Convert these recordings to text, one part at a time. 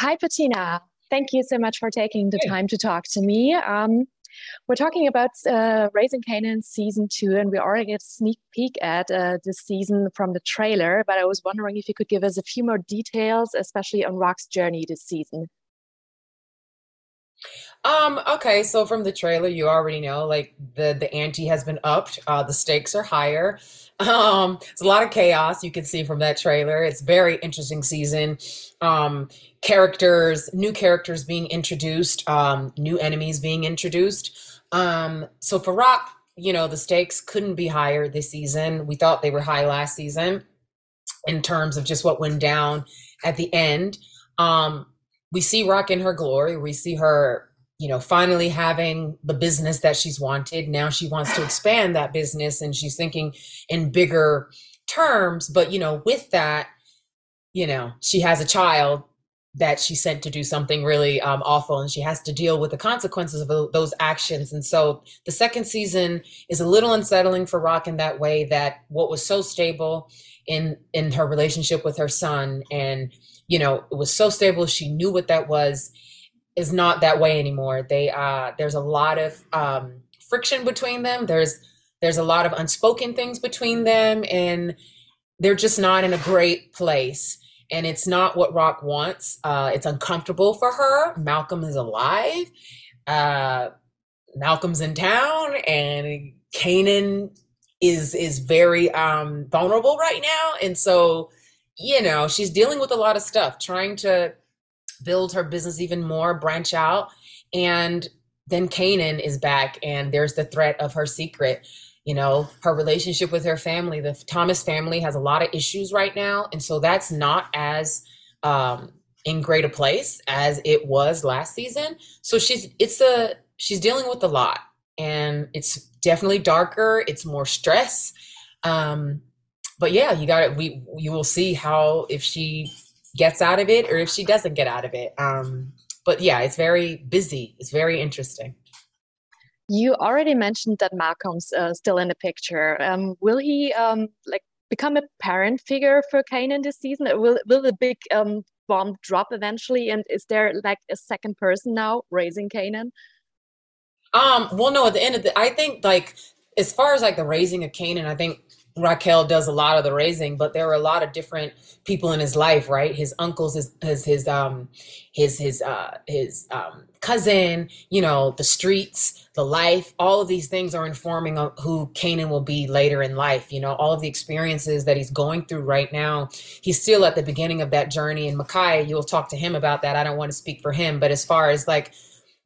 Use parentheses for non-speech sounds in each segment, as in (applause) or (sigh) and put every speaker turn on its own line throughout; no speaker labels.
Hi, Patina. Thank you so much for taking the
Hey.
time to talk to me. Um, we're talking about uh, Raising Kanan season two, and we already get a sneak peek at uh, this season from the trailer. But I was wondering if you could give us a few more details, especially on Raq's journey this season.
Um, okay, so from the trailer, you already know like the the ante has been upped. Uh, the stakes are higher. (laughs) Um, there's a lot of chaos you can see from that trailer. It's very interesting season. Um, characters, new characters being introduced, um, new enemies being introduced. Um, so for Raq, you know, the stakes couldn't be higher this season. We thought they were high last season in terms of just what went down at the end. Um, we see Raq in her glory. We see her, you know, finally having the business that she's wanted. Now she wants to expand that business and she's thinking in bigger terms. But, you know, with that, you know, she has a child that she sent to do something really um, awful and she has to deal with the consequences of those actions. And so the second season is a little unsettling for Raq in that way that what was so stable in in her relationship with her son and you know it was so stable. She knew what that was. Is not that way anymore. They uh there's a lot of um friction between them. There's there's a lot of unspoken things between them and they're just not in a great place. And it's not what raq wants. Uh it's uncomfortable for her. Malcolm is alive. Uh malcolm's in town and kanan is is very um vulnerable right now. And so you know she's dealing with a lot of stuff trying to build her business even more branch out and then Kanan is back and there's the threat of her secret you know her relationship with her family the Thomas family has a lot of issues right now and so that's not as um in great a place as it was last season. So she's it's a she's dealing with a lot and it's definitely darker it's more stress um but yeah you got it we you will see how if she gets out of it or if she doesn't get out of it um but yeah it's very busy it's very interesting
You already mentioned that Malcolm's uh, still in the picture. Um, will he um, like become a parent figure for Kanan this season? Will will the big um, bomb drop eventually? And is there like a second person now raising Kanan?
um well no at the end of the i think like as far as like the raising of kanan i think Raquel does a lot of the raising, but there are a lot of different people in his life, right? His uncles, his his his um his his uh his um cousin, you know, the streets, the life, all of these things are informing who Kanan will be later in life. You know, all of the experiences that he's going through right now. He's still at the beginning of that journey. And Mekai, you'll talk to him about that. I don't want to speak for him, but as far as like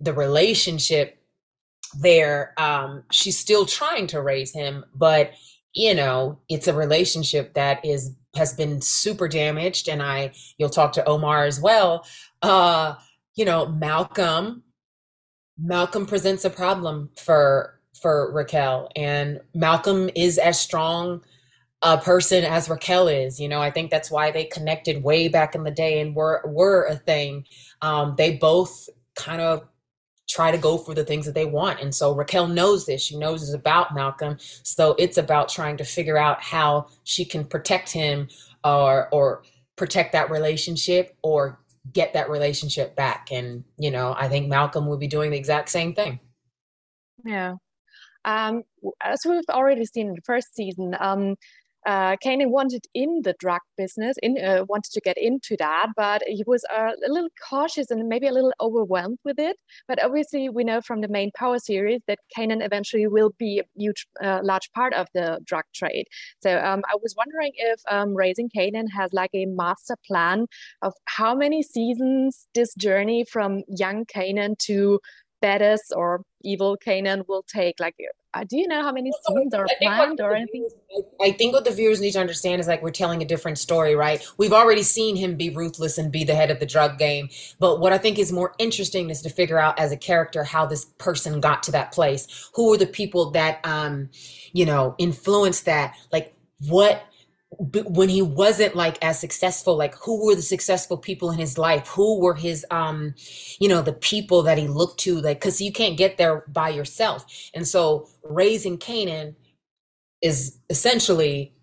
the relationship there um she's still trying to raise him but you know it's a relationship that is has been super damaged and i you'll talk to omar as well uh you know malcolm malcolm presents a problem for for raquel and malcolm is as strong a person as raquel is you know i think that's why they connected way back in the day and were were a thing. Um they both kind of try to go for the things that they want. And so Raquel knows this. She knows it's about Malcolm. So it's about trying to figure out how she can protect him or or protect that relationship or get that relationship back. And you know, I think Malcolm will be doing the exact same thing.
Yeah. Um, as we've already seen in the first season, um, uh, Kanan wanted in the drug business, in uh, wanted to get into that, but he was uh, a little cautious and maybe a little overwhelmed with it. But obviously, we know from the main Power series that Kanan eventually will be a huge, uh, large part of the drug trade. So um, I was wondering if um, Raising Kanan has like a master plan of how many seasons this journey from young Kanan to badass or evil Kanan will take. Like, uh, do you know how many scenes are
I think what
planned or
the
anything?
viewers, I think what the viewers need to understand is like we're telling a different story, right? We've already seen him be ruthless and be the head of the drug game, but what I think is more interesting is to figure out as a character how this person got to that place. Who were the people that, um, you know, influenced that? Like what when he wasn't like as successful like who were the successful people in his life who were his um you know the people that he looked to like because you can't get there by yourself and so raising kanan is essentially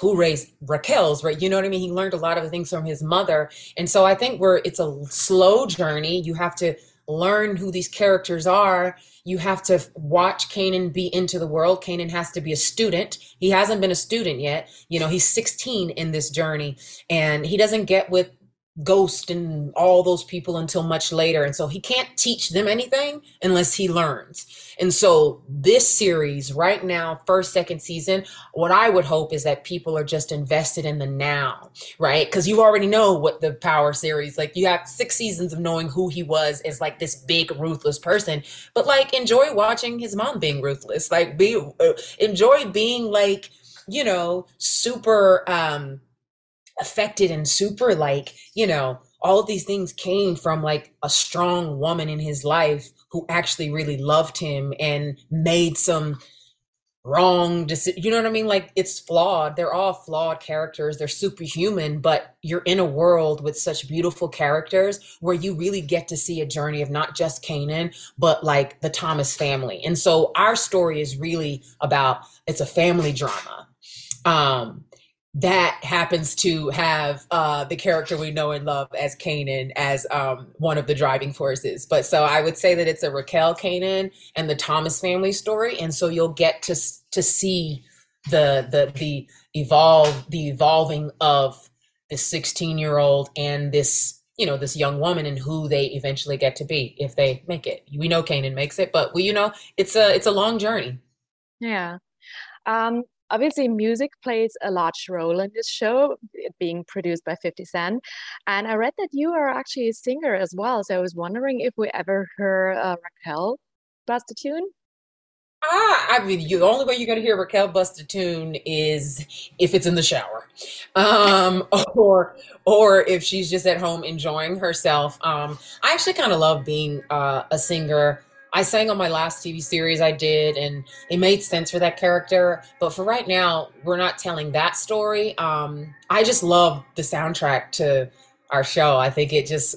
who raised Raquel's, right? You know what I mean? He learned a lot of things from his mother. And so I think we're it's a slow journey. You have to learn who these characters are. You have to watch Kanan be into the world. Kanan has to be a student. He hasn't been a student yet. You know, he's 16 in this journey and he doesn't get with Ghost and all those people until much later. And so he can't teach them anything unless he learns. And so this series right now, first, second season, what I would hope is that people are just invested in the now, right? Because you already know what the power series, like you have six seasons of knowing who he was as like this big ruthless person, but like enjoy watching his mom being ruthless, like be uh, enjoy being like, you know, super um affected and super like you know all of these things came from like a strong woman in his life who actually really loved him and made some wrong decision you know what i mean? Like it's flawed. They're all flawed characters. They're superhuman but you're in a world with such beautiful characters where you really get to see a journey of not just kanan but like the thomas family. And so our story is really about it's a family drama. Um that happens to have uh, the character we know and love as Kanan as um, one of the driving forces. But so I would say that it's a Raquel Kanan and the Thomas family story, and so you'll get to to see the the the evolve the evolving of this 16 year old and this you know this young woman and who they eventually get to be if they make it. We know Kanan makes it, but we you know it's a it's a long journey.
Yeah. Um, obviously music plays a large role in this show being produced by 50 cent and i read that you are actually a singer as well so i was wondering if we ever heard uh, raquel bust a tune
Ah, I mean, you, the only way you're going to hear Raquel bust a tune is if it's in the shower, um, (laughs) or or if she's just at home enjoying herself. Um, I actually kind of love being uh, a singer I sang on my last TV series I did, and it made sense for that character. But for right now, we're not telling that story. Um, I just love the soundtrack to our show. I think it just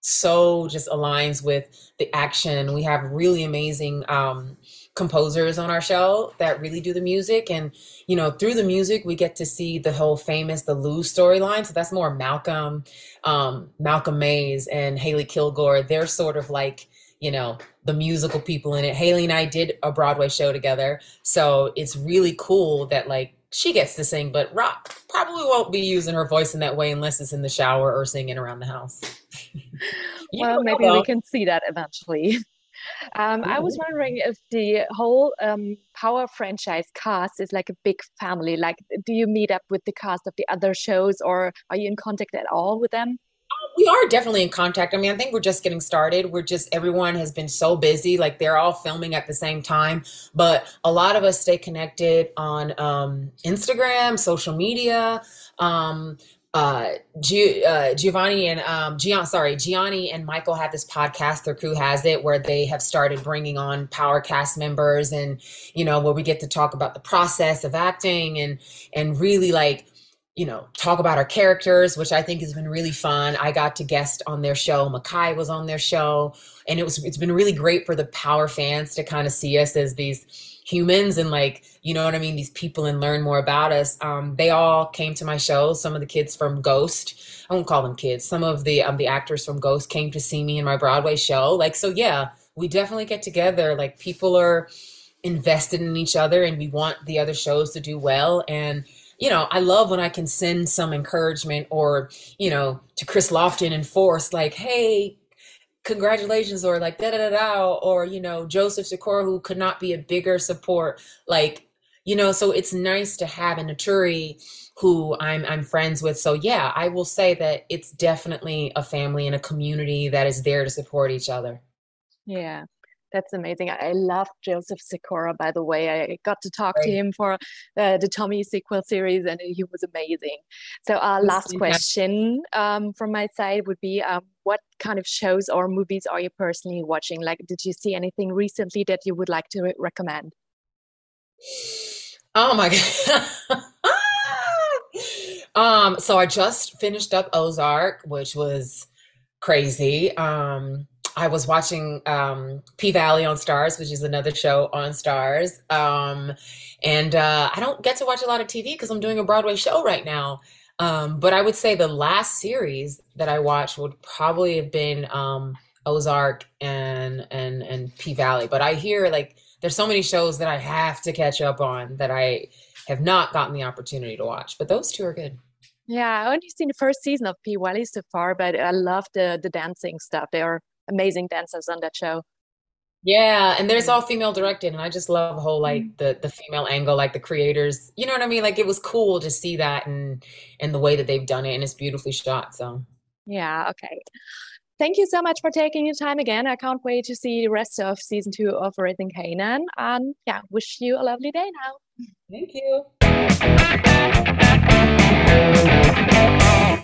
so just aligns with the action. We have really amazing um, composers on our show that really do the music, and you know, through the music, we get to see the whole famous the Lou storyline. So that's more Malcolm, um, Malcolm Mays, and Haley Kilgore. They're sort of like you know the musical people in it. Haley and i did a broadway show together. So it's really cool that like she gets to sing but raq probably won't be using her voice in that way unless it's in the shower or singing around the house. (laughs)
Well maybe we can see that eventually. (laughs) Um, I was wondering if the whole um, Power franchise cast is like a big family. Like, do you meet up with the cast of the other shows, or are you in contact at all with them?
We are definitely in contact. I mean, I think we're just getting started. We're just everyone has been so busy, like they're all filming at the same time. But a lot of us stay connected on um, Instagram, social media. Um, uh, G- uh, Giovanni and um, Gian, sorry, Gianni and Michael have this podcast. Their crew has it where they have started bringing on power cast members, and you know where we get to talk about the process of acting and and really like you know, talk about our characters, which I think has been really fun. I got to guest on their show. Mekai was on their show, and it was it's been really great for the power fans to kind of see us as these humans and like you know what I mean, these people and learn more about us. Um, they all came to my show. Some of the kids from Ghost, I won't call them kids. Some of the um, the actors from Ghost came to see me in my Broadway show. Like so, yeah, we definitely get together. Like people are invested in each other, and we want the other shows to do well and you know, I love when I can send some encouragement or, you know, to Chris Lofton and Force, like, hey, congratulations, or like da da da da, or, you know, Joseph Sikora, who could not be a bigger support. Like, you know, so it's nice to have a Naturi who I'm I'm friends with. So yeah, I will say that it's definitely a family and a community that is there to support each other.
Yeah. That's amazing. I love Joseph Sikora, by the way. I got to talk to him for uh, the Tommy sequel series, and he was amazing. So, uh, last question um, from my side would be um, what kind of shows or movies are you personally watching? Like, did you see anything recently that you would like to re recommend?
Oh my God. (laughs) um, so I just finished up Ozark, which was crazy. Um, I was watching um, P Valley on Starz, which is another show on Starz. Um, and uh, I don't get to watch a lot of TV because I'm doing a Broadway show right now. Um, but I would say the last series that I watched would probably have been um, Ozark and and and P Valley. But I hear like there's so many shows that I have to catch up on that I have not gotten the opportunity to watch. But those two are good.
Yeah, I only seen the first season of P Valley so far, but I love the the dancing stuff. They are amazing dancers on that show.
Yeah, and there's all female directed, and I just love the whole like mm-hmm. the the female angle, like the creators. You know what I mean? Like it was cool to see that and and the way that they've done it, and it's beautifully shot. So
yeah, okay. Thank you so much for taking your time again. I can't wait to see the rest of season two of Raising Kanan. And yeah, wish you a lovely day now.
Thank you.